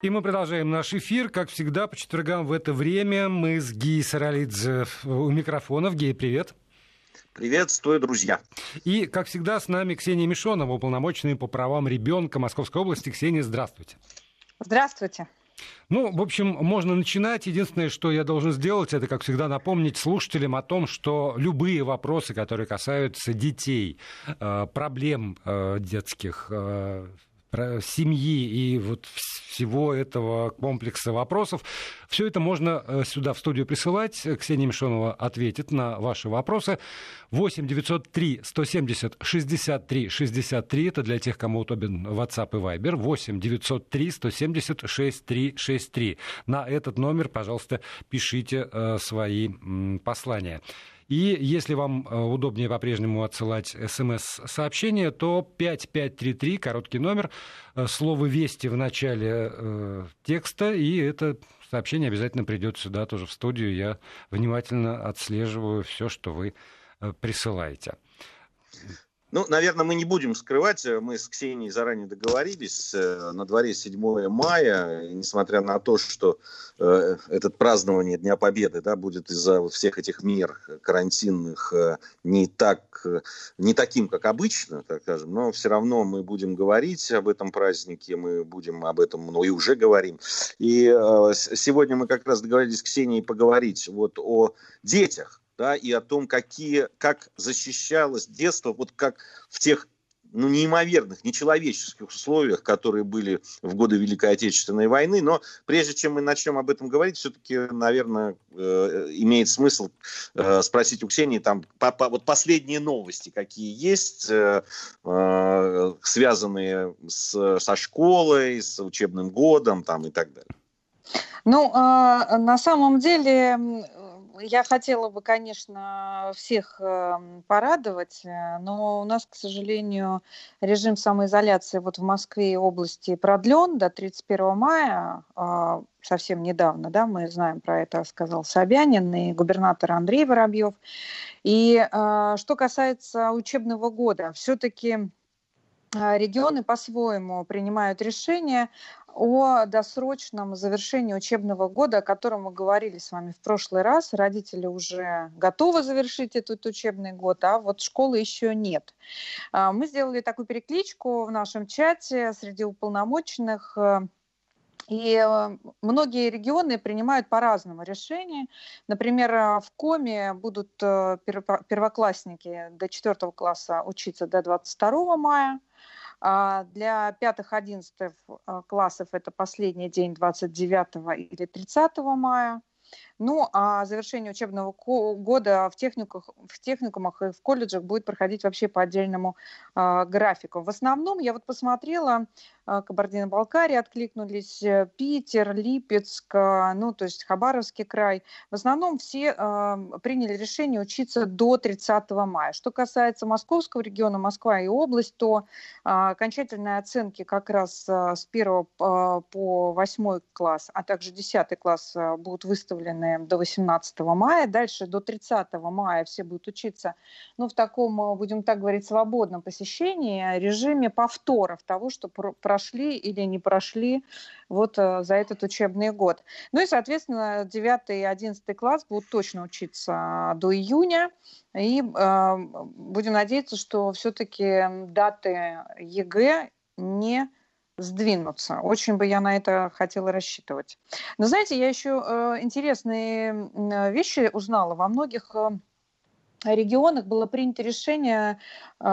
И мы продолжаем наш эфир. Как всегда, по четвергам в это время мы с Гией Саралидзе у микрофонов. Гей, привет. Приветствую, друзья. И, как всегда, с нами Ксения Мишонова, уполномоченная по правам ребенка Московской области. Ксения, здравствуйте. Здравствуйте. Ну, в общем, можно начинать. Единственное, что я должен сделать, это, как всегда, напомнить слушателям о том, что любые вопросы, которые касаются детей, э, проблем э, детских, э, семьи и вот всего этого комплекса вопросов. Все это можно э, сюда, в студию присылать. Ксения Мишонова ответит на ваши вопросы. 8 903 170 63 63. Это для тех, кому удобен WhatsApp и Viber. 8 903 170 63 63. На этот номер, пожалуйста, пишите э, свои послания. И если вам э, удобнее по-прежнему отсылать смс-сообщение, то 5533, короткий номер, э, слово «Вести» в начале э, текста, и это сообщение обязательно придет сюда тоже в студию. Я внимательно отслеживаю все, что вы присылаете. Ну, наверное, мы не будем скрывать, э, мы с Ксенией заранее договорились, э, на дворе 7 мая, несмотря на то, что э, этот празднование Дня Победы да, будет из-за всех этих мер карантинных э, не, так, не таким, как обычно, так скажем, но все равно мы будем говорить об этом празднике, мы будем об этом, ну и уже говорим. И э, сегодня мы как раз договорились с Ксенией поговорить вот о детях, да, и о том, какие, как защищалось детство, вот как в тех ну, неимоверных, нечеловеческих условиях, которые были в годы Великой Отечественной войны. Но прежде чем мы начнем об этом говорить, все-таки, наверное, э, имеет смысл э, спросить у Ксении, там, по, по, вот последние новости, какие есть, э, э, связанные с, со школой, с учебным годом там, и так далее. Ну, э, на самом деле я хотела бы, конечно, всех эм, порадовать, э, но у нас, к сожалению, режим самоизоляции вот в Москве и области продлен до 31 мая, а, совсем недавно, да, мы знаем про это, сказал Собянин и губернатор Андрей Воробьев. И э, что касается учебного года, все-таки э, регионы по-своему принимают решения о досрочном завершении учебного года, о котором мы говорили с вами в прошлый раз. Родители уже готовы завершить этот учебный год, а вот школы еще нет. А, мы сделали такую перекличку в нашем чате среди уполномоченных. Э, и э, многие регионы принимают по-разному решения. Например, э, в Коме будут первоклассники до 4 класса учиться до 22 мая, для пятых-одиннадцатых а, классов это последний день 29 или 30 мая. Ну, а завершение учебного года в, техниках, в техникумах и в колледжах будет проходить вообще по отдельному э, графику. В основном, я вот посмотрела, э, Кабардино-Балкария откликнулись, Питер, Липецк, э, ну, то есть Хабаровский край. В основном все э, приняли решение учиться до 30 мая. Что касается московского региона, Москва и область, то э, окончательные оценки как раз э, с 1 э, по 8 класс, а также 10 класс э, будут выставлены выделены до 18 мая. Дальше до 30 мая все будут учиться ну, в таком, э, будем так говорить, свободном посещении, режиме повторов того, что прошли или не прошли вот э, за этот учебный год. Ну и, соответственно, 9 и 11 класс будут точно учиться до июня. И э, будем надеяться, что все-таки даты ЕГЭ не сдвинутся. Очень бы я на это хотела рассчитывать. Но знаете, я еще э, интересные вещи узнала. Во многих э, регионах было принято решение э,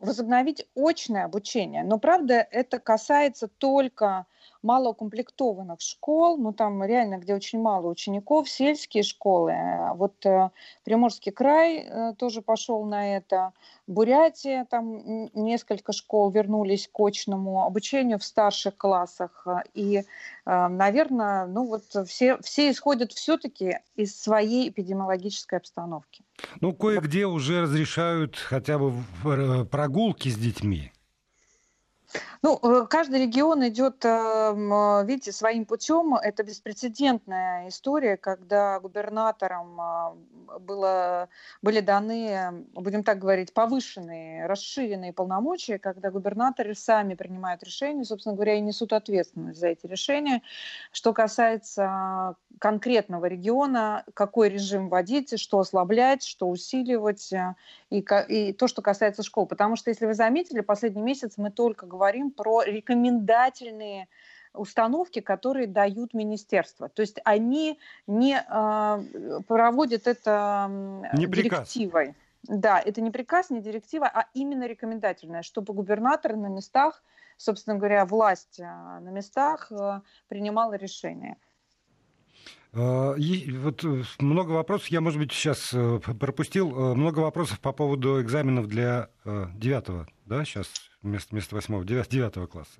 возобновить очное обучение. Но, правда, это касается только малоукомплектованных школ, ну там реально, где очень мало учеников, сельские школы. Вот э, Приморский край э, тоже пошел на это. Бурятия, там несколько школ вернулись к очному обучению в старших классах. И, э, наверное, ну вот все, все исходят все-таки из своей эпидемиологической обстановки. Ну, кое-где уже разрешают хотя бы прогулки с детьми. Ну, э, каждый регион идет, эм, видите, своим путем. Это беспрецедентная история, когда губернаторам а, было, были даны, будем так говорить, повышенные, расширенные полномочия, когда губернаторы сами принимают решения, собственно говоря, и несут ответственность за эти решения. Что касается конкретного региона, какой режим вводить, что ослаблять, что усиливать, э, и, и то, что касается школ. Потому что, если вы заметили, последний месяц мы только говорим про рекомендательные установки, которые дают министерство. То есть они не э, проводят это не директивой. Да, это не приказ, не директива, а именно рекомендательная, чтобы губернатор на местах, собственно говоря, власть а, на местах э, принимала решения. А, вот э, много вопросов, я, может быть, сейчас э, пропустил, э, много вопросов по поводу экзаменов для девятого, да, сейчас вместо, восьмого, девятого класса.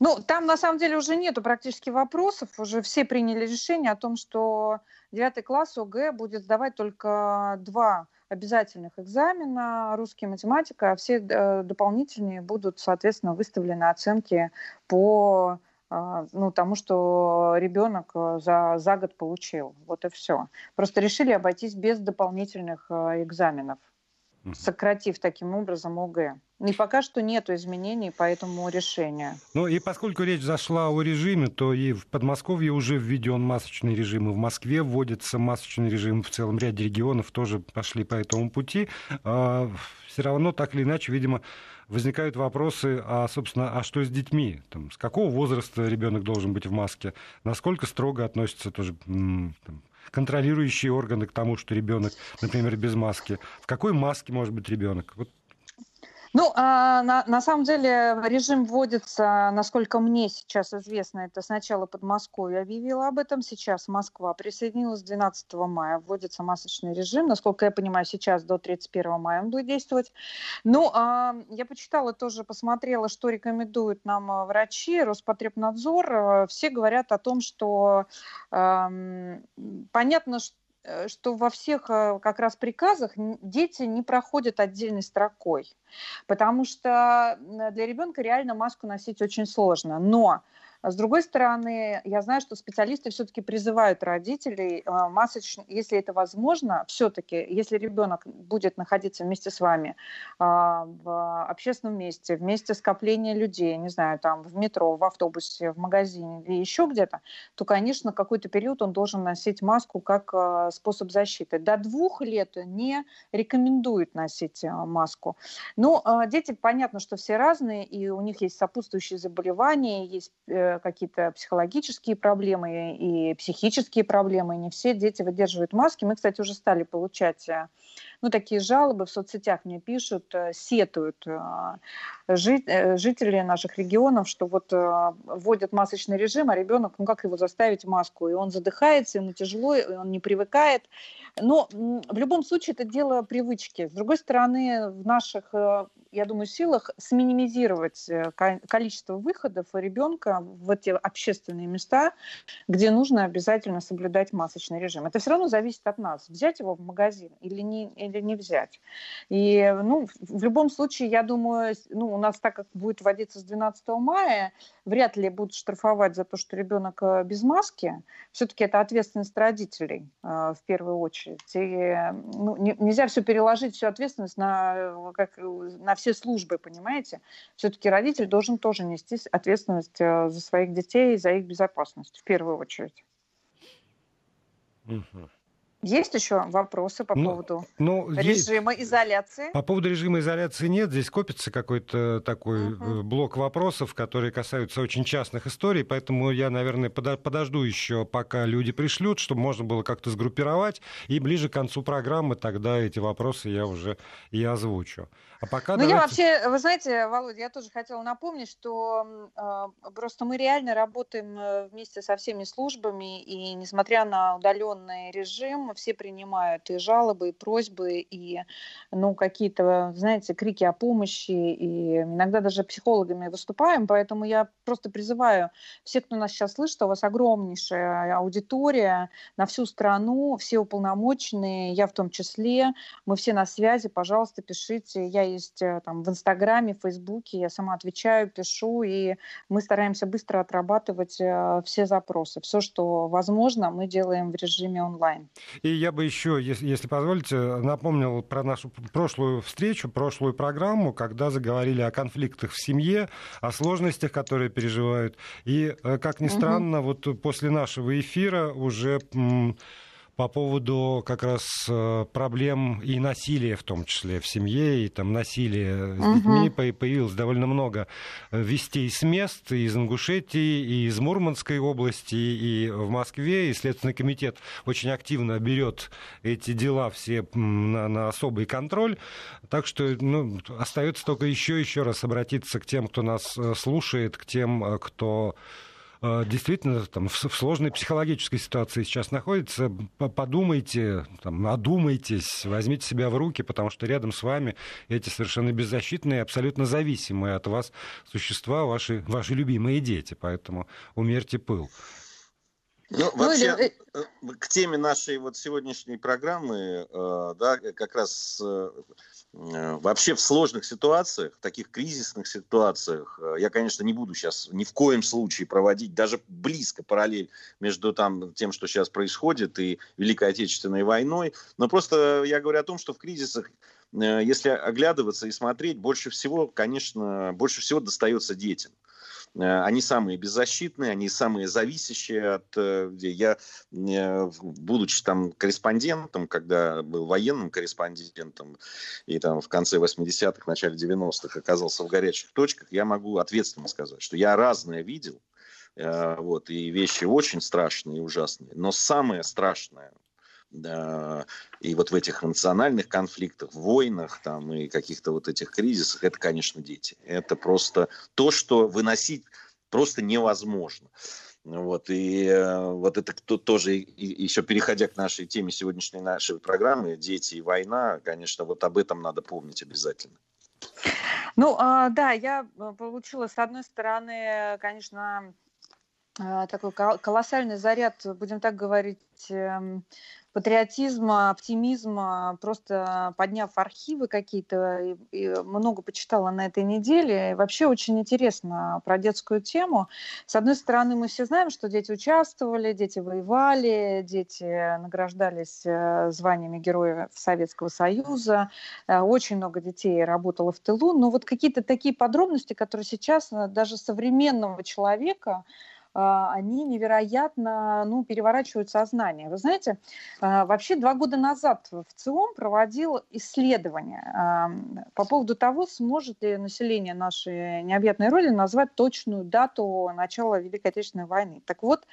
Ну, там на самом деле уже нету практически вопросов, уже все приняли решение о том, что девятый класс ОГЭ будет сдавать только два обязательных экзамена, русский математика, а все дополнительные будут, соответственно, выставлены оценки по ну, тому, что ребенок э, за, за год получил. Вот и все. Просто решили обойтись без дополнительных э, экзаменов, сократив таким образом ОГЭ. И пока что нет изменений по этому решению. Ну и поскольку речь зашла о режиме, то и в Подмосковье уже введен масочный режим, и в Москве вводится масочный режим, в целом ряде регионов тоже пошли по этому пути. А, Все равно, так или иначе, видимо, возникают вопросы, а, собственно, а что с детьми? Там, с какого возраста ребенок должен быть в маске? Насколько строго относятся тоже там, контролирующие органы к тому, что ребенок, например, без маски? В какой маске может быть ребенок? Вот ну, а, на, на самом деле режим вводится, насколько мне сейчас известно, это сначала Подмосковье объявила об этом, сейчас Москва присоединилась. 12 мая, вводится масочный режим, насколько я понимаю, сейчас до 31 мая он будет действовать. Ну, а, я почитала тоже, посмотрела, что рекомендуют нам а, врачи, Роспотребнадзор, а, все говорят о том, что а, понятно, что Э, что во всех э, как раз приказах дети не проходят отдельной строкой, потому что для ребенка реально маску носить очень сложно. Но с другой стороны, я знаю, что специалисты все-таки призывают родителей а, масочно, если это возможно, все-таки, если ребенок будет находиться вместе с вами а, в общественном месте, в месте скопления людей, не знаю, там в метро, в автобусе, в магазине или еще где-то, то, конечно, какой-то период он должен носить маску как способ защиты. До двух лет не рекомендуют носить маску. Ну, дети, понятно, что все разные, и у них есть сопутствующие заболевания, есть э, какие-то психологические проблемы и психические проблемы. Не все дети выдерживают маски. Мы, кстати, уже стали получать э, ну, такие жалобы в соцсетях мне пишут, э, сетуют э, жители наших регионов, что вот вводят масочный режим, а ребенок, ну как его заставить маску? И он задыхается, ему тяжело, и он не привыкает. Но в любом случае это дело привычки. С другой стороны, в наших я думаю, силах сминимизировать э, количество выходов ребенка в эти общественные места, где нужно обязательно соблюдать масочный режим. Это все равно зависит от нас, взять его в магазин или не, или не взять. И ну, в любом случае, я думаю, ну, нас так как будет вводиться с 12 мая, вряд ли будут штрафовать за то, что ребенок э, без маски. Все-таки это ответственность родителей э, в первую очередь. И ну, не, нельзя все переложить, всю ответственность на, как, на все службы, понимаете? Все-таки родитель должен тоже нести ответственность э, за своих детей и за их безопасность в первую очередь. Угу. Есть еще вопросы по ну, поводу ну, режима есть... изоляции? По поводу режима изоляции нет. Здесь копится какой-то такой uh блок вопросов, которые касаются очень частных историй. Поэтому я, наверное, подожду еще, пока люди пришлют, чтобы можно было как-то сгруппировать. И ближе к концу программы тогда эти вопросы я уже и озвучу. А пока ну, давайте... я вообще, вы знаете, Володя, я тоже хотела напомнить, что э, просто мы реально работаем э, вместе со всеми службами, и несмотря на удаленный режим, дома, все принимают и жалобы, и просьбы, и ну, какие-то, знаете, крики о помощи, и иногда даже психологами выступаем, поэтому я просто призываю всех, кто нас сейчас слышит, у вас огромнейшая аудитория на всю страну, все уполномоченные, я в том числе, мы все на связи, пожалуйста, пишите, я есть э, там в Инстаграме, в Фейсбуке, я сама отвечаю, пишу, и мы стараемся быстро отрабатывать э, все запросы. Все, что возможно, мы делаем в режиме онлайн. И я бы еще, если, если позволите, напомнил про нашу прошлую встречу, прошлую программу, когда заговорили о конфликтах в семье, о сложностях, которые переживают. И, э, как ни странно, угу. вот после нашего эфира уже по поводу как раз э, проблем и насилия, в том числе в семье, и там насилия с угу. детьми появилось довольно много вестей с мест, и из Ингушетии, и из Мурманской области, и в Москве, и Следственный комитет очень активно берет эти дела все на, на особый контроль. Так что ну, остается только еще еще раз обратиться к тем, кто нас э, слушает, к тем, э, кто Э, действительно там, в сложной психологической ситуации сейчас находится, подумайте, там, одумайтесь, возьмите себя в руки, потому что рядом с вами эти совершенно беззащитные, абсолютно зависимые от вас существа, ваши, ваши любимые дети. Поэтому умерьте пыл. Ну, ну вообще, э, э, к теме нашей вот сегодняшней программы, да, как раз Э, вообще в сложных ситуациях, таких кризисных ситуациях, э, я, конечно, не буду сейчас ни в коем случае проводить даже близко параллель между там, тем, что сейчас происходит, и Великой Отечественной войной, но просто я говорю о том, что в кризисах э, если оглядываться и смотреть, больше всего, конечно, больше всего достается детям. Э, они самые беззащитные, они самые зависящие от... Э, я, э, будучи там корреспондентом, когда был военным корреспондентом, и там в конце 80-х, начале 90-х оказался в горячих точках, я могу ответственно сказать, что я разное видел, вот, и вещи очень страшные и ужасные, но самое страшное, и вот в этих национальных конфликтах, войнах там, и каких-то вот этих кризисах, это, конечно, дети. Это просто то, что выносить просто невозможно. Вот, и э, вот это кто тоже, и, еще переходя к нашей теме сегодняшней нашей программы «Дети и война», конечно, вот об этом надо помнить обязательно. Ну, а, да, я э, получила, с одной стороны, конечно, э, такой колоссальный заряд, будем так говорить, эм, патриотизма, оптимизма, просто подняв архивы какие-то, и, и много почитала на этой неделе. И вообще очень интересно про детскую тему. С одной стороны, мы все знаем, что дети участвовали, дети воевали, дети награждались э, званиями Героев Советского Союза, э, очень много детей работало в тылу, но вот какие-то такие подробности, которые сейчас э, даже современного человека они невероятно ну, переворачивают сознание. Вы знаете, а, вообще два года назад в ЦИОМ проводил исследование по поводу того, сможет ли население нашей необъятной роли назвать точную дату начала Великой Отечественной войны. Так вот,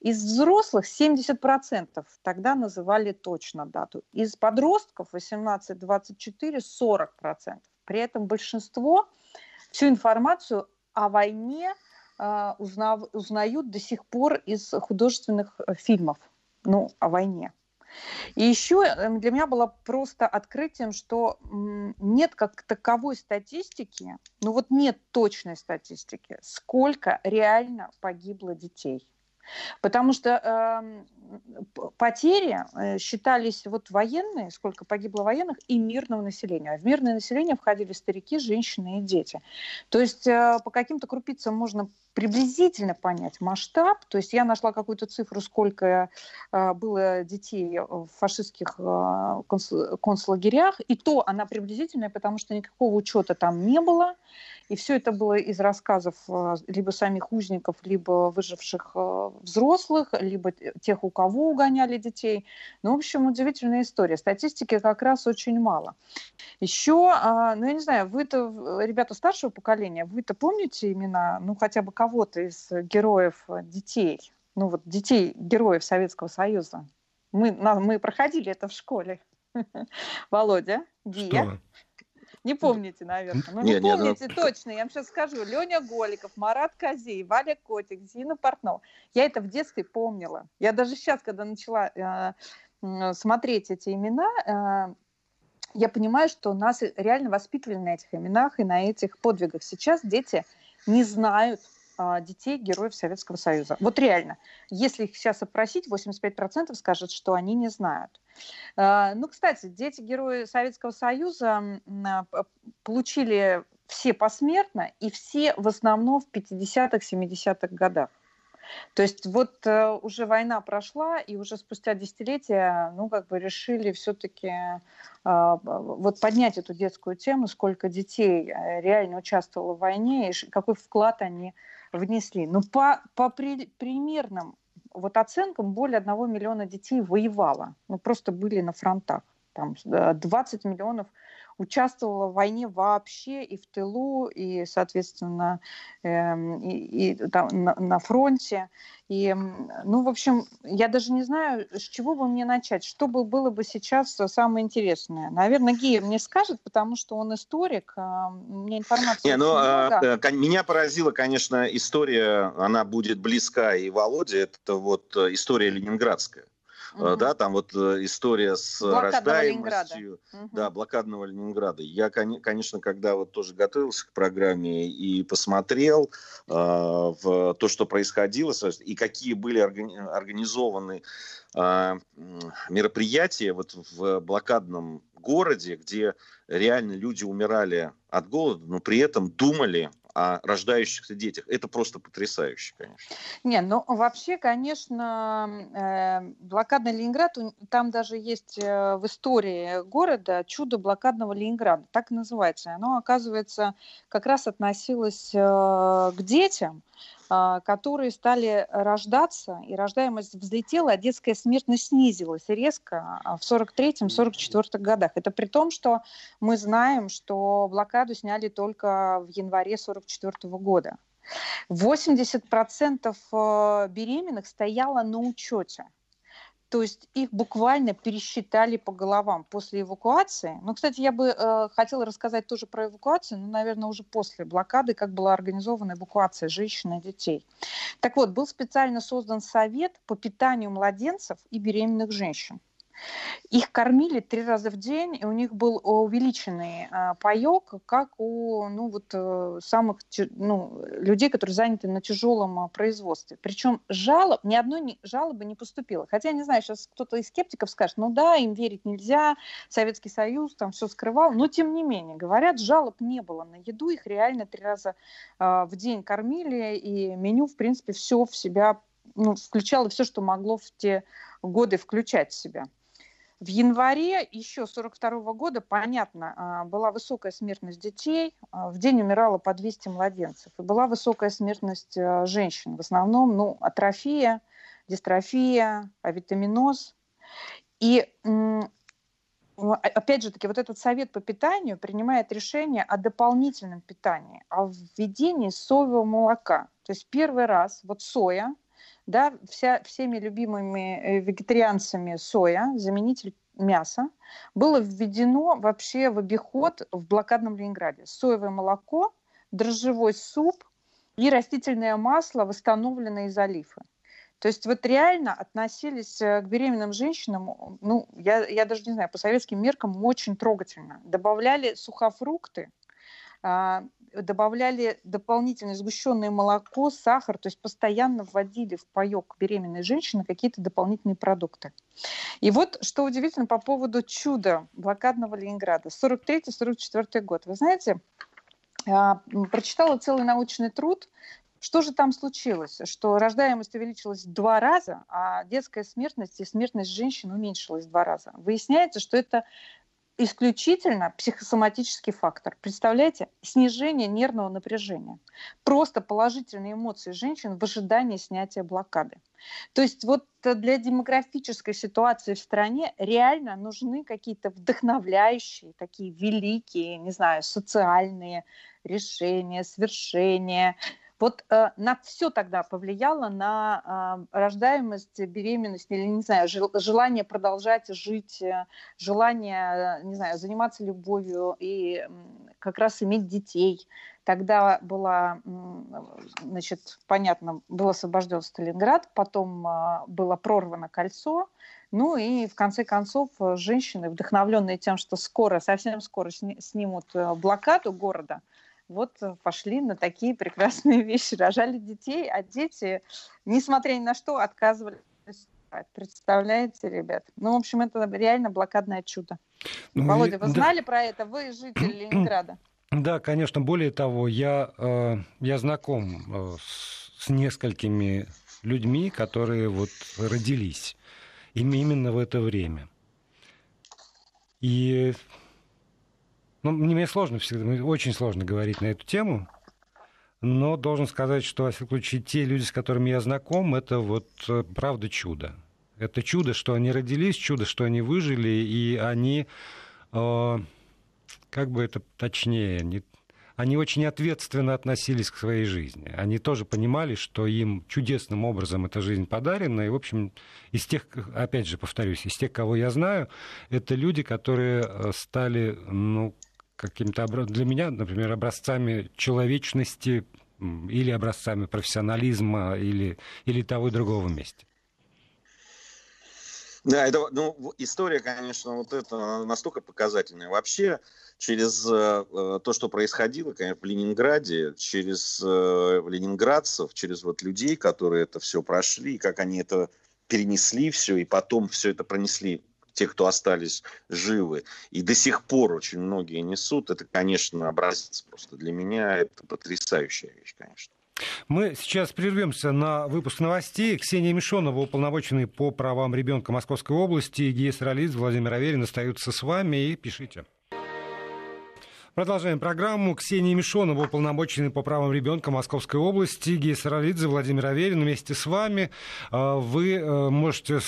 из взрослых 70% тогда называли точно дату. Из подростков 18-24 40%. При этом большинство всю информацию о войне а, узнав, узнают до сих пор из художественных э, фильмов ну, о войне. И еще эм, для меня было просто открытием, что нет как таковой статистики, ну вот нет точной статистики, сколько реально погибло детей. Потому что э, потери считались вот военные, сколько погибло военных, и мирного населения. А в мирное население входили старики, женщины и дети. То есть э, по каким-то крупицам можно приблизительно понять масштаб. То есть я нашла какую-то цифру, сколько э, было детей в фашистских э, концлагерях, и то она приблизительная, потому что никакого учета там не было. И все это было из рассказов э, либо самих узников, либо выживших э, взрослых, либо тех, у кого угоняли детей. Ну, в общем, удивительная история. Статистики как раз очень мало. Еще, а, ну, я не знаю, вы-то, ребята старшего поколения, вы-то помните имена, ну, хотя бы кого-то из героев детей? Ну, вот детей героев Советского Союза. Мы, мы проходили это в школе. Володя, Гия. Не помните, наверное. Ну, не, не помните, не, ну... точно. Я вам сейчас скажу. Леня Голиков, Марат Козей, Валя Котик, Зина Портнова. Я это в детстве помнила. Я даже сейчас, когда начала э, смотреть эти имена, я понимаю, что нас реально воспитывали на этих именах и на этих подвигах. Сейчас дети не знают детей героев Советского Союза. Вот реально. Если их сейчас опросить, 85% скажут, что они не знают. А, ну, кстати, дети герои Советского Союза а, получили все посмертно и все в основном в 50-х, 70-х годах. То есть вот э, уже война прошла, и уже спустя десятилетия, ну, как бы решили все-таки э, вот поднять эту детскую тему, сколько детей э, реально участвовало в войне, и какой вклад они внесли. Ну, по, по при, примерным вот оценкам, более одного миллиона детей воевало. Ну, просто были на фронтах. Там 20 миллионов участвовала в войне вообще и в тылу, и, соответственно, э, и, и там, на, на фронте. И, ну, в общем, я даже не знаю, с чего бы мне начать, что бы было бы сейчас самое интересное. Наверное, Гия мне скажет, потому что он историк, а меня информация... Не, ну, а, э, меня поразила, конечно, история, она будет близка и Володе, это вот э, история ленинградская угу. да, там вот э, история с рождаемостью, угу. да, блокадного Ленинграда. Я, конечно, когда вот тоже готовился к программе и посмотрел э, в то, что происходило, и какие были организованы э, мероприятия вот в блокадном городе, где реально люди умирали от голода, но при этом думали о рождающихся детях. Это просто потрясающе, конечно. Не, ну вообще, конечно, э, блокадный Ленинград, там даже есть э, в истории города чудо блокадного Ленинграда, так и называется. Оно, оказывается, как раз относилось э, к детям, которые стали рождаться, и рождаемость взлетела, а детская смертность снизилась резко а, в 43-44 годах. Это при том, что мы знаем, что блокаду сняли только в январе 44 года. 80% э, беременных стояло на учете. То есть их буквально пересчитали по головам после эвакуации. Ну, кстати, я бы э, хотела рассказать тоже про эвакуацию, но, наверное, уже после блокады, как была организована эвакуация женщин и детей. Так вот, был специально создан совет по питанию младенцев и беременных женщин. Их кормили три раза в день, и у них был увеличенный а, паек, как у ну, вот, э, самых ну, людей, которые заняты на тяжелом а, производстве. Причем жалоб, ни одной жалобы не поступило. Хотя, не знаю, сейчас кто-то из скептиков скажет, ну да, им верить нельзя, Советский Союз там все скрывал, но тем не менее, говорят, жалоб не было на еду, их реально три раза а, в день кормили, и меню, в принципе, все в себя ну, включало все, что могло в те годы включать в себя. В январе еще 42 года, понятно, а, была высокая смертность детей, а, в день умирало по 200 младенцев, и была высокая смертность а, женщин, в основном ну, атрофия, дистрофия, авитаминоз. И опять же таки, вот этот совет по питанию принимает решение о дополнительном питании, о введении соевого молока. То есть первый раз вот соя – да, вся, всеми любимыми э, вегетарианцами соя, заменитель мяса, было введено вообще в обиход в блокадном Ленинграде. Соевое молоко, дрожжевой суп и растительное масло, восстановленное из олифы. То есть вот реально относились э, к беременным женщинам, ну, я, я даже не знаю, по советским меркам очень трогательно. Добавляли сухофрукты, а, добавляли дополнительное сгущенное молоко, сахар, то есть постоянно вводили в паек беременной женщины какие-то дополнительные продукты. И вот что удивительно по поводу чуда блокадного Ленинграда. 43-44 год. Вы знаете, а, прочитала целый научный труд, что же там случилось? Что рождаемость увеличилась в два раза, а детская смертность и смертность женщин уменьшилась в два раза. Выясняется, что это исключительно психосоматический фактор. Представляете? Снижение нервного напряжения. Просто положительные эмоции женщин в ожидании снятия блокады. То есть вот для демографической ситуации в стране реально нужны какие-то вдохновляющие, такие великие, не знаю, социальные решения, свершения, вот э, на все тогда повлияло на э, рождаемость, беременность или, не знаю, желание продолжать жить, э, желание, не знаю, заниматься любовью и как раз иметь детей. Тогда была, значит, понятно, был освобожден Сталинград, потом а, было прорвано кольцо, ну и в конце концов женщины, вдохновленные тем, что скоро, совсем скоро снимут э, блокаду города, вот пошли на такие прекрасные вещи, рожали детей, а дети, несмотря ни на что, отказывались Представляете, ребят? Ну, в общем, это реально блокадное чудо. Ну, Володя, вы да. знали про это? Вы житель Ленинграда. Да, конечно. Более того, я, э, я знаком э, с несколькими людьми, которые вот родились именно в это время. И ну, мне сложно всегда, очень сложно говорить на эту тему, но должен сказать, что, во всяком случае, те люди, с которыми я знаком, это вот э, правда чудо. Это чудо, что они родились, чудо, что они выжили, и они, э, как бы это точнее, не, они очень ответственно относились к своей жизни. Они тоже понимали, что им чудесным образом эта жизнь подарена. И, в общем, из тех, опять же, повторюсь, из тех, кого я знаю, это люди, которые э, стали, ну, каким-то для меня, например, образцами человечности или образцами профессионализма или, или того и другого вместе. Да, это, ну, история, конечно, вот это настолько показательная. Вообще, через э, э, то, что происходило, конечно, в Ленинграде, через э, ленинградцев, через вот людей, которые это все прошли, как они это перенесли все, и потом все это пронесли те, кто остались живы, и до сих пор очень многие несут, это, конечно, образец просто для меня, это потрясающая вещь, конечно. Мы сейчас прервемся на выпуск новостей. Ксения Мишонова, уполномоченный по правам ребенка Московской области, и Сарализ, Владимир Аверин остаются с вами и пишите. Продолжаем программу. Ксения Мишонова, уполномоченный по правам ребенка Московской области, Гия Саралидзе, Владимир Аверин вместе с вами. А, вы э, можете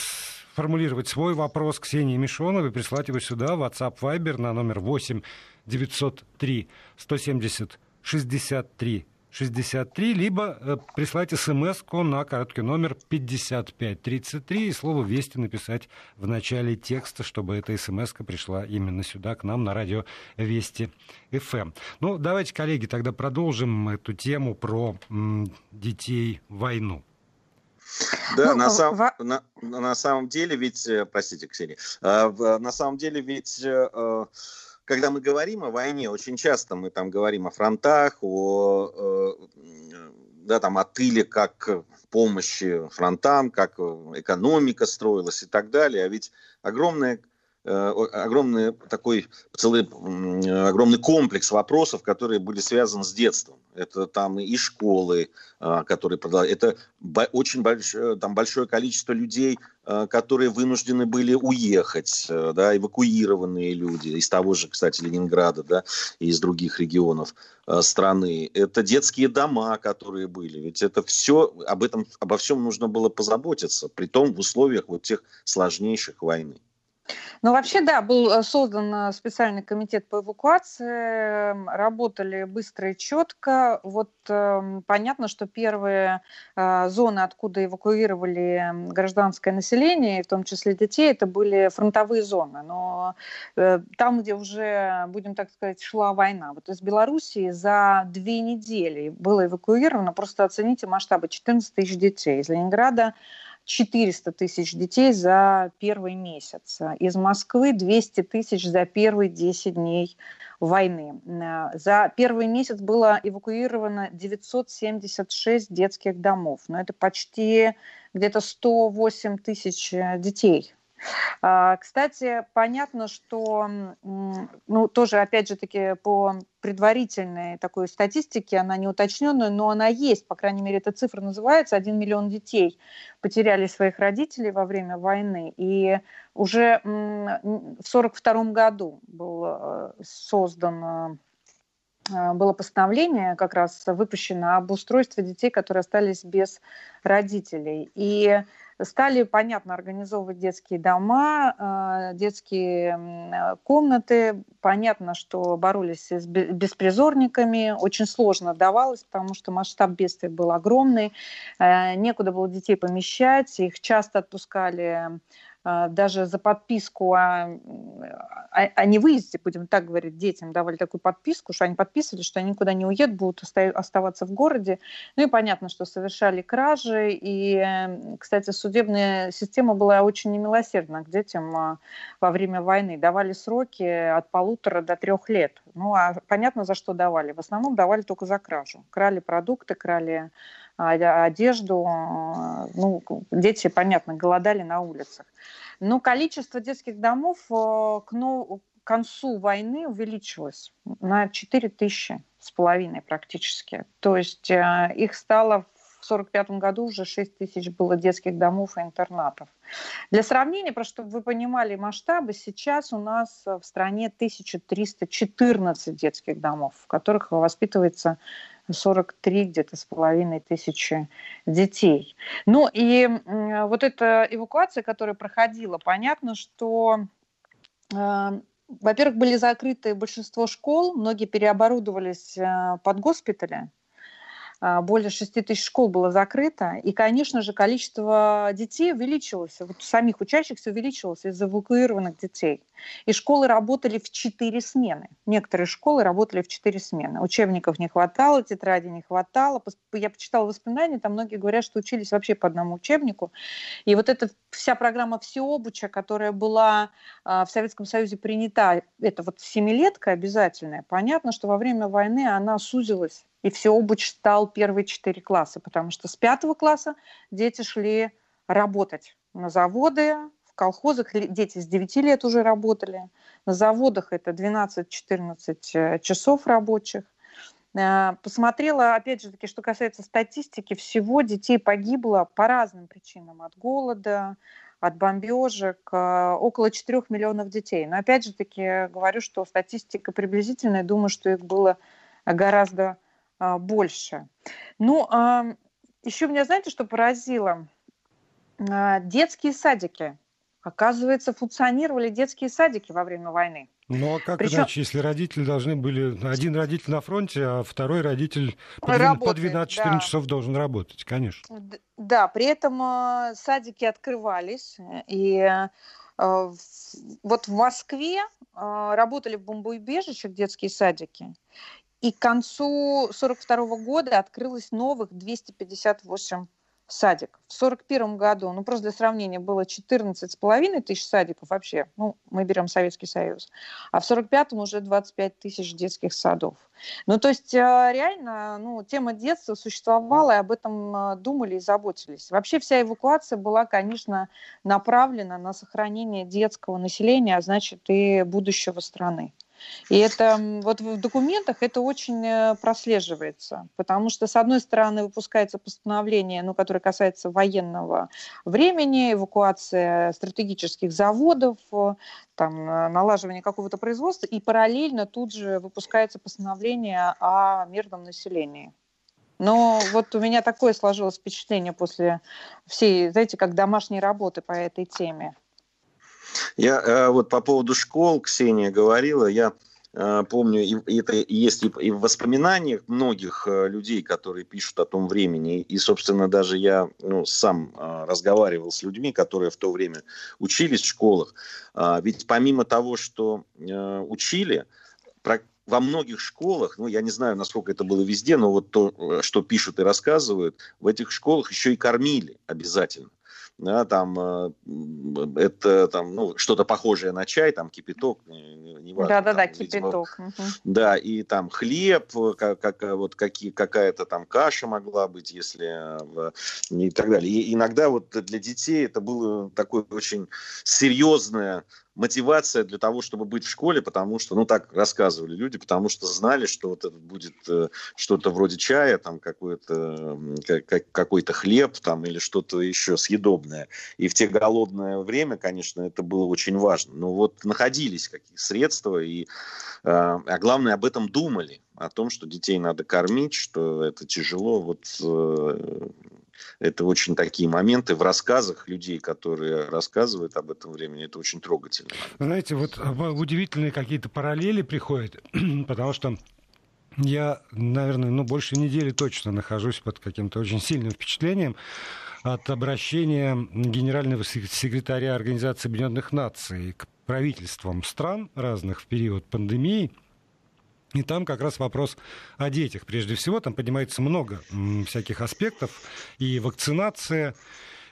формулировать свой вопрос Ксении Мишоновой, прислать его сюда, в WhatsApp Viber на номер 8 903 170 63 63, либо э, прислать смс на короткий номер 5533 и слово «Вести» написать в начале текста, чтобы эта смс пришла именно сюда, к нам на радио «Вести ФМ». Ну, давайте, коллеги, тогда продолжим эту тему про м, детей войну. Да, ну, на, сам, в... на, на самом деле ведь, э, простите, Ксения, э, на самом деле ведь э, когда мы говорим о войне, очень часто мы там говорим о фронтах, о, да, там, о тыле как помощи фронтам, как экономика строилась и так далее. А ведь огромное Э, огромный такой целый огромный комплекс вопросов, которые были связаны с детством. Это там и школы, а, которые продолжают. Это очень большое, там большое количество людей, а, которые вынуждены были уехать, э, да, эвакуированные люди из того же, кстати, Ленинграда, да, и из других регионов э, страны. Это детские дома, которые были. Ведь это все, об этом, обо всем нужно было позаботиться, при том в условиях вот тех сложнейших войны. Ну, вообще, да, был э, создан э, специальный комитет по эвакуации, работали быстро и четко. Вот э, понятно, что первые э, зоны, откуда эвакуировали гражданское население, в том числе детей, это были фронтовые зоны. Но э, там, где уже, будем так сказать, шла война. Вот из Белоруссии за две недели было эвакуировано, просто оцените масштабы, 14 тысяч детей. Из Ленинграда 400 тысяч детей за первый месяц. Из Москвы 200 тысяч за первые 10 дней войны. За первый месяц было эвакуировано 976 детских домов. Но это почти где-то 108 тысяч детей а, кстати, понятно, что, ну, тоже, опять же таки, по предварительной такой статистике, она не уточненная, но она есть, по крайней мере, эта цифра называется, 1 миллион детей потеряли своих родителей во время войны, и уже в 1942 году был э, создан э, было постановление как раз выпущено об устройстве детей, которые остались без родителей. И стали, понятно, организовывать детские дома, э, детские комнаты. Понятно, что боролись с беспризорниками. Очень сложно давалось, потому что масштаб бедствия был огромный. Э, некуда было детей помещать. Их часто отпускали даже за подписку о, о, о невыезде, будем так говорить, детям давали такую подписку, что они подписывали, что они никуда не уедут, будут оставаться в городе. Ну и понятно, что совершали кражи. И, кстати, судебная система была очень немилосердна к детям а, во время войны. Давали сроки от полутора до трех лет. Ну, а понятно, за что давали. В основном давали только за кражу. Крали продукты, крали а, одежду. Ну, дети, понятно, голодали на улицах. Но количество детских домов э, к, ну, к концу войны увеличилось на 4 тысячи с половиной практически. То есть э, их стало в 1945 году уже 6 тысяч было детских домов и интернатов. Для сравнения, просто чтобы вы понимали масштабы, сейчас у нас в стране 1314 детских домов, в которых воспитывается 43 где-то с половиной тысячи детей. Ну и вот эта эвакуация, которая проходила, понятно, что э, во-первых, были закрыты большинство школ, многие переоборудовались э, под госпитали, более 6 тысяч школ было закрыто, и, конечно же, количество детей увеличилось, вот самих учащихся увеличилось из эвакуированных детей. И школы работали в 4 смены. Некоторые школы работали в 4 смены. Учебников не хватало, тетради не хватало. Я почитала воспоминания, там многие говорят, что учились вообще по одному учебнику. И вот эта вся программа всеобуча, которая была а, в Советском Союзе принята, это вот семилетка обязательная, понятно, что во время войны она сузилась и все обуч стал первые четыре класса, потому что с пятого класса дети шли работать на заводы, в колхозах дети с 9 лет уже работали, на заводах это 12-14 э, часов рабочих. Э, посмотрела, опять же таки, что касается статистики, всего детей погибло по разным причинам, от голода, от бомбежек, э, около 4 миллионов детей. Но опять же таки говорю, что статистика приблизительная, думаю, что их было гораздо больше. Ну, а, еще меня, знаете, что поразило? А, детские садики. Оказывается, функционировали детские садики во время войны. Ну а как Причем... иначе, если родители должны были... Один родитель на фронте, а второй родитель по 12-14 да. часов должен работать, конечно. Да, при этом садики открывались, и вот в Москве работали в бомбоубежищах детские садики, и к концу 1942 года открылось новых 258 садиков. В 1941 году, ну просто для сравнения, было 14,5 тысяч садиков вообще, ну мы берем Советский Союз, а в 1945 уже 25 тысяч детских садов. Ну то есть э, реально ну, тема детства существовала, и об этом э, думали и заботились. Вообще вся эвакуация была, конечно, направлена на сохранение детского населения, а значит и будущего страны. И это вот в документах это очень э, прослеживается, потому что, с одной стороны, выпускается постановление, ну, которое касается военного времени, эвакуация стратегических заводов, э, там, э, налаживание какого-то производства, и параллельно тут же выпускается постановление о мирном населении. Но вот у меня такое сложилось впечатление после всей, знаете, как домашней работы по этой теме. Я э, вот по поводу школ, Ксения говорила, я э, помню, это есть и в воспоминаниях многих э, людей, которые пишут о том времени, и, собственно, даже я ну, сам разговаривал с людьми, которые в то время учились в школах. А, ведь помимо того, что учили, во многих школах, ну, я не знаю, насколько это было везде, но вот то, что пишут и рассказывают, в этих школах еще и кормили обязательно да, там э, это там, ну, что-то похожее на чай, там кипяток, не важно. Да-да-да, кипяток. Угу. Да, и там хлеб, как, как, вот какие, какая-то там каша могла быть, если и так далее. И иногда вот для детей это было такое очень серьезное мотивация для того, чтобы быть в школе, потому что, ну, так рассказывали люди, потому что знали, что вот это будет э, что-то вроде чая, там, какой-то как, какой-то хлеб, там, или что-то еще съедобное. И в те голодное время, конечно, это было очень важно. Но вот находились какие средства, и, э, а главное, об этом думали, о том, что детей надо кормить, что это тяжело. Вот э, это очень такие моменты в рассказах людей, которые рассказывают об этом времени, это очень трогательно. Знаете, вот а, удивительные какие-то параллели приходят, потому что я, наверное, ну, больше недели точно нахожусь под каким-то очень сильным впечатлением от обращения генерального секретаря Организации Объединенных Наций к правительствам стран разных в период пандемии. И там как раз вопрос о детях. Прежде всего, там поднимается много всяких аспектов. И вакцинация,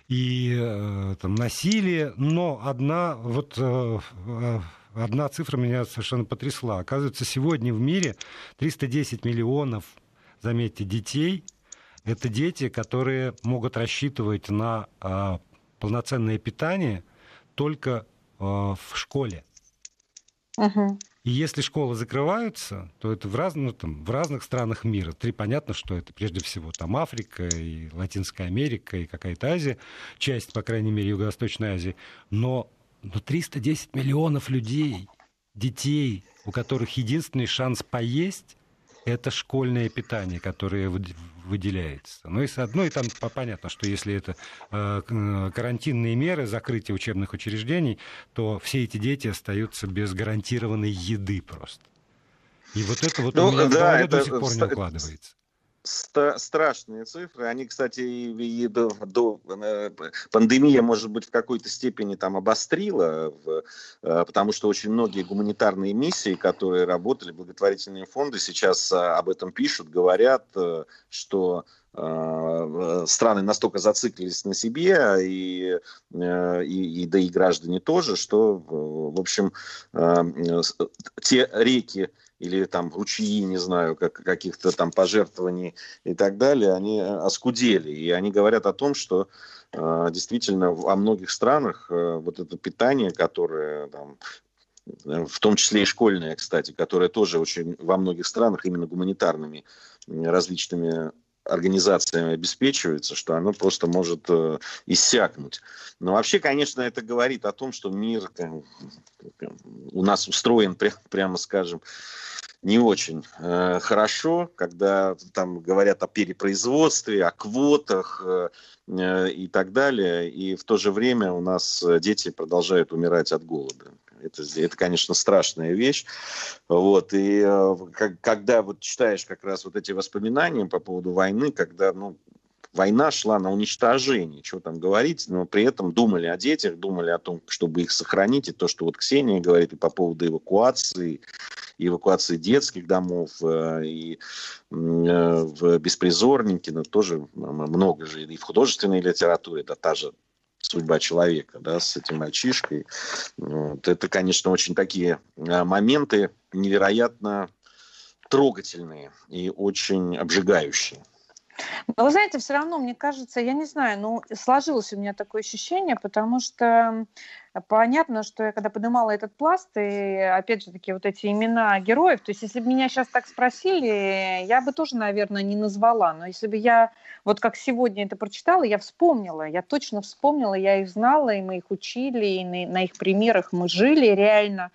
и э, там, насилие. Но одна, вот, э, э, одна цифра меня совершенно потрясла. Оказывается, сегодня в мире 310 миллионов, заметьте, детей. Это дети, которые могут рассчитывать на полноценное питание только в школе. Угу. И если школы закрываются, то это в, раз, ну, там, в разных странах мира. Три понятно, что это прежде всего там Африка и Латинская Америка и какая-то Азия, часть, по крайней мере, Юго-Восточной Азии. Но, но 310 миллионов людей, детей, у которых единственный шанс поесть, это школьное питание, которое выделяется. Ну и с одной, там понятно, что если это э, э, карантинные меры, закрытие учебных учреждений, то все эти дети остаются без гарантированной еды просто. И вот это вот ну, у меня да, это, до сих пор не укладывается страшные цифры. Они, кстати, и до, до э, пандемия, может быть, в какой-то степени там обострила, в, э, потому что очень многие гуманитарные миссии, которые работали, благотворительные фонды, сейчас э, об этом пишут, говорят, что страны настолько зациклились на себе, и, и, и да и граждане тоже, что, в общем, те реки, или там ручьи, не знаю, как, каких-то там пожертвований и так далее, они э, оскудели. И они говорят о том, что э, действительно во многих странах э, вот это питание, которое там, э, в том числе и школьное, кстати, которое тоже очень во многих странах именно гуманитарными различными организациями обеспечивается, что оно просто может э, иссякнуть. Но вообще, конечно, это говорит о том, что мир как, у нас устроен, прямо скажем, не очень э, хорошо, когда там говорят о перепроизводстве, о квотах э, э, и так далее, и в то же время у нас дети продолжают умирать от голода. Это, это конечно, страшная вещь. Вот, и э, когда вот читаешь как раз вот эти воспоминания по поводу войны, когда, ну, война шла на уничтожение, что там говорить, но при этом думали о детях, думали о том, чтобы их сохранить, и то, что вот Ксения говорит и по поводу эвакуации, эвакуации детских домов, э, и э, в беспризорнике, но тоже много же и в художественной литературе, да, та же судьба человека, да, с этим мальчишкой. Вот. Это, конечно, очень такие э, моменты невероятно трогательные и очень обжигающие. Но вы знаете, все равно, мне кажется, я не знаю, ну, сложилось у меня такое ощущение, потому что понятно, что я когда поднимала этот пласт, и опять же таки вот эти имена героев, то есть если бы меня сейчас так спросили, я бы тоже, наверное, не назвала, но если бы я вот как сегодня это прочитала, я вспомнила, я точно вспомнила, я их знала, и мы их учили, и на, на их примерах мы жили реально,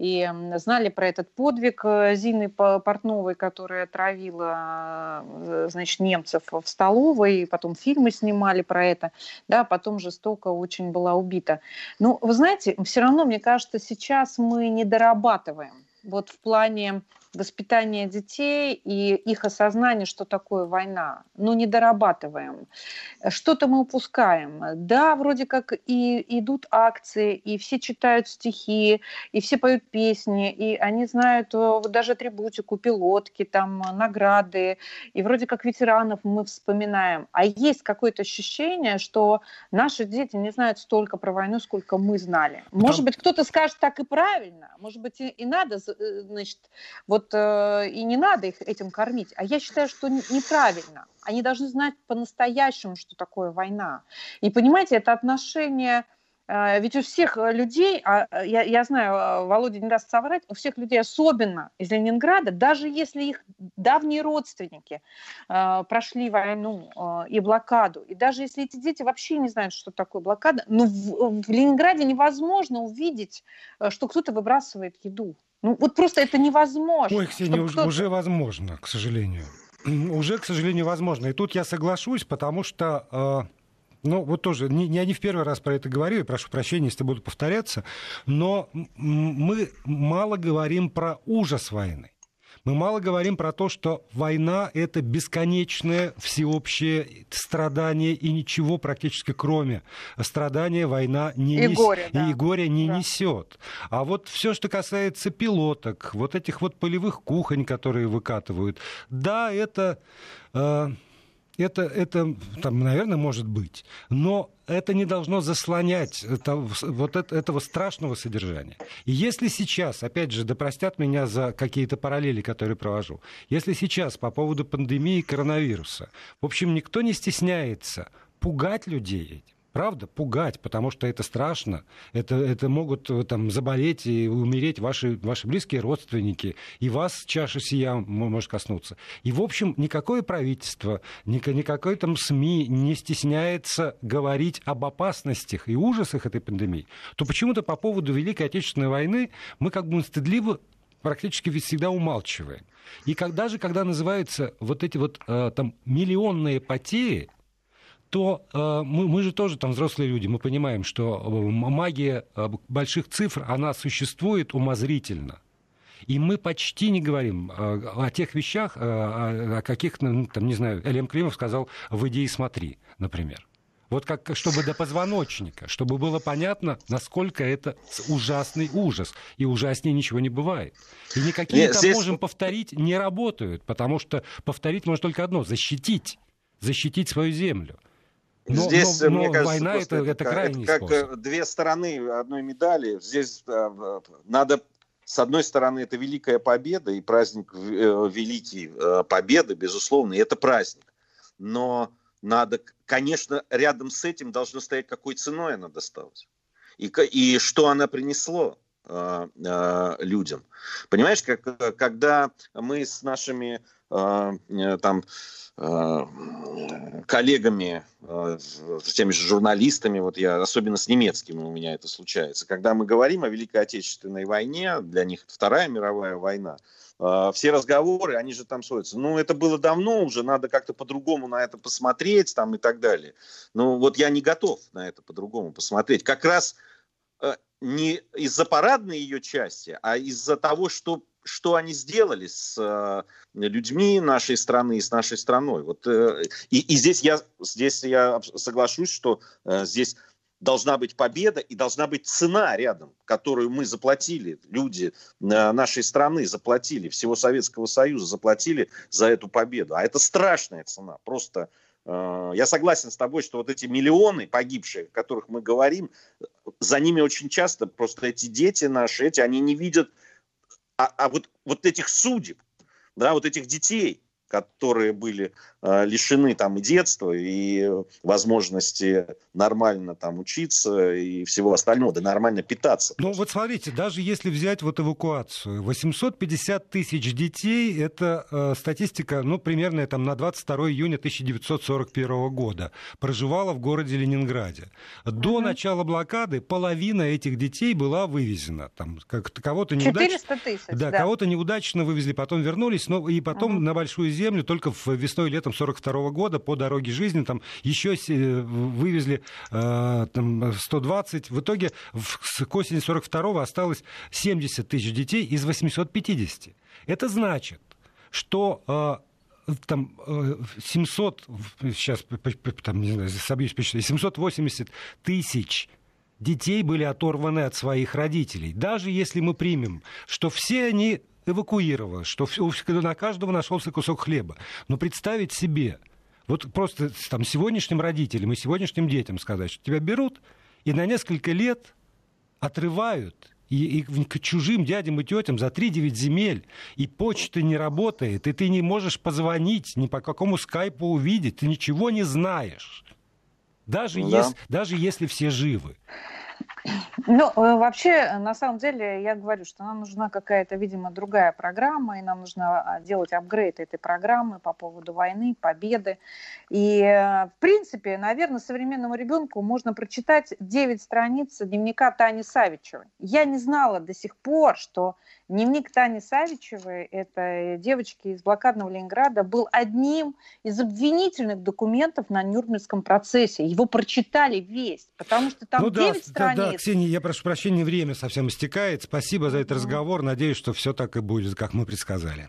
и знали про этот подвиг э, Зины Портновой, которая отравила э, значит, немцев в столовой, и потом фильмы снимали про это, да, потом жестоко очень была убита. Но вы знаете, все равно, мне кажется, сейчас мы не дорабатываем вот в плане воспитания детей и их осознание, что такое война. Ну, не дорабатываем. Что-то мы упускаем. Да, вроде как и идут акции, и все читают стихи, и все поют песни, и они знают даже атрибутику, пилотки, там, награды, и вроде как ветеранов мы вспоминаем. А есть какое-то ощущение, что наши дети не знают столько про войну, сколько мы знали. Может быть, кто-то скажет так и правильно, может быть, и, и надо, э, значит, вот вот э, и не надо их этим кормить. А я считаю, что неправильно. Они должны знать по-настоящему, что такое война. И понимаете, это отношение э, ведь у всех людей, а я, я знаю, э, Володя не даст соврать, у всех людей, особенно из Ленинграда, даже если их давние родственники э, прошли войну э, и блокаду, и даже если эти дети вообще не знают, что такое блокада, но в, в Ленинграде невозможно увидеть, э, что кто-то выбрасывает еду. Ну вот просто это невозможно. Ой, Ксения, уже, уже возможно, к сожалению. Уже, к сожалению, возможно. И тут я соглашусь, потому что... Э... Ну, вот тоже, не, не, не в первый раз про это говорю, и прошу прощения, если буду повторяться, но мы мало говорим про ужас войны. Мы мало говорим про то, что война — это бесконечное всеобщее страдание, и ничего практически кроме страдания война не, и нес... горе, да. и горе не да. несет. А вот все, что касается пилоток, вот этих вот полевых кухонь, которые выкатывают, да, это... Э, это, это там, наверное, может быть. Но это не должно заслонять это, вот это, этого страшного содержания. И если сейчас, опять же, да меня за какие-то параллели, которые провожу, если сейчас по поводу пандемии коронавируса, в общем, никто не стесняется пугать людей этим, Правда, пугать, потому что это страшно. Это, это могут э, там, заболеть и умереть ваши, ваши близкие родственники. И вас чаша сия может коснуться. И, в общем, никакое правительство, никакой там СМИ не стесняется говорить об опасностях и ужасах этой пандемии. То почему-то по поводу Великой Отечественной войны мы как бы стыдливо практически всегда умалчиваем. И когда же, когда называются вот эти вот э, там миллионные потери, то э, мы, мы же тоже там взрослые люди, мы понимаем, что э, магия э, больших цифр, она существует умозрительно. И мы почти не говорим э, о тех вещах, о каких, ну, там, не знаю, Элем Климов сказал «выйди и смотри», например. Вот как, чтобы до позвоночника, чтобы было понятно, насколько это ужасный ужас. И ужаснее ничего не бывает. И никакие, Нет, здесь... можем повторить, не работают, потому что повторить можно только одно – защитить. Защитить свою землю. Но, Здесь, но, мне но кажется, война это, это, это крайний это как способ. две стороны одной медали. Здесь э, надо с одной стороны, это великая победа и праздник э, великий э, победы, безусловно, и это праздник. Но надо, конечно, рядом с этим должно стоять, какой ценой она досталась. И, и что она принесло э, э, людям. Понимаешь, как, когда мы с нашими э, там Э, коллегами, э, с теми же журналистами, вот я, особенно с немецкими у меня это случается, когда мы говорим о Великой Отечественной войне, для них это Вторая мировая война, э, все разговоры, они же там сводятся. Ну, это было давно уже, надо как-то по-другому на это посмотреть там и так далее. Ну, вот я не готов на это по-другому посмотреть. Как раз не из-за парадной ее части, а из-за того, что что они сделали с э, людьми нашей страны и с нашей страной. Вот, э, и, и здесь, я, здесь я соглашусь, что э, здесь должна быть победа и должна быть цена рядом, которую мы заплатили, люди нашей страны заплатили, всего Советского Союза заплатили за эту победу. А это страшная цена, просто я согласен с тобой, что вот эти миллионы погибших, о которых мы говорим, за ними очень часто просто эти дети наши, эти, они не видят а, а вот, вот этих судеб, да, вот этих детей, которые были э, лишены там и детства, и возможности нормально там учиться и всего остального, да нормально питаться. Ну вот смотрите, даже если взять вот эвакуацию, 850 тысяч детей, это э, статистика, ну, примерно там на 22 июня 1941 года, проживала в городе Ленинграде. До угу. начала блокады половина этих детей была вывезена. Там, как, кого-то неудачно, тысяч, да, да. кого-то неудачно вывезли, потом вернулись, но и потом угу. на большую землю только в весной и летом 42 года по дороге жизни там еще вывезли э, там, 120. В итоге к осени 42 осталось 70 тысяч детей из 850. Это значит, что э, там 700, сейчас, там, не знаю, собьюсь, 780 тысяч детей были оторваны от своих родителей. Даже если мы примем, что все они эвакуировалось, что на каждого нашелся кусок хлеба. Но представить себе, вот просто там сегодняшним родителям и сегодняшним детям сказать, что тебя берут и на несколько лет отрывают и, и к чужим дядям и тетям за 3-9 земель, и почта не работает, и ты не можешь позвонить, ни по какому скайпу увидеть, ты ничего не знаешь. Даже, да. если, даже если все живы. Ну, э, вообще, на самом деле, я говорю, что нам нужна какая-то, видимо, другая программа, и нам нужно а, делать апгрейд этой программы по поводу войны, победы. И, э, в принципе, наверное, современному ребенку можно прочитать 9 страниц дневника Тани Савичевой. Я не знала до сих пор, что дневник Тани Савичевой, это девочки из блокадного Ленинграда, был одним из обвинительных документов на Нюрнбергском процессе. Его прочитали весь, потому что там ну, 9 да, страниц. Да, да, Ксения, я прошу прощения, время совсем истекает. Спасибо за этот разговор. Надеюсь, что все так и будет, как мы предсказали.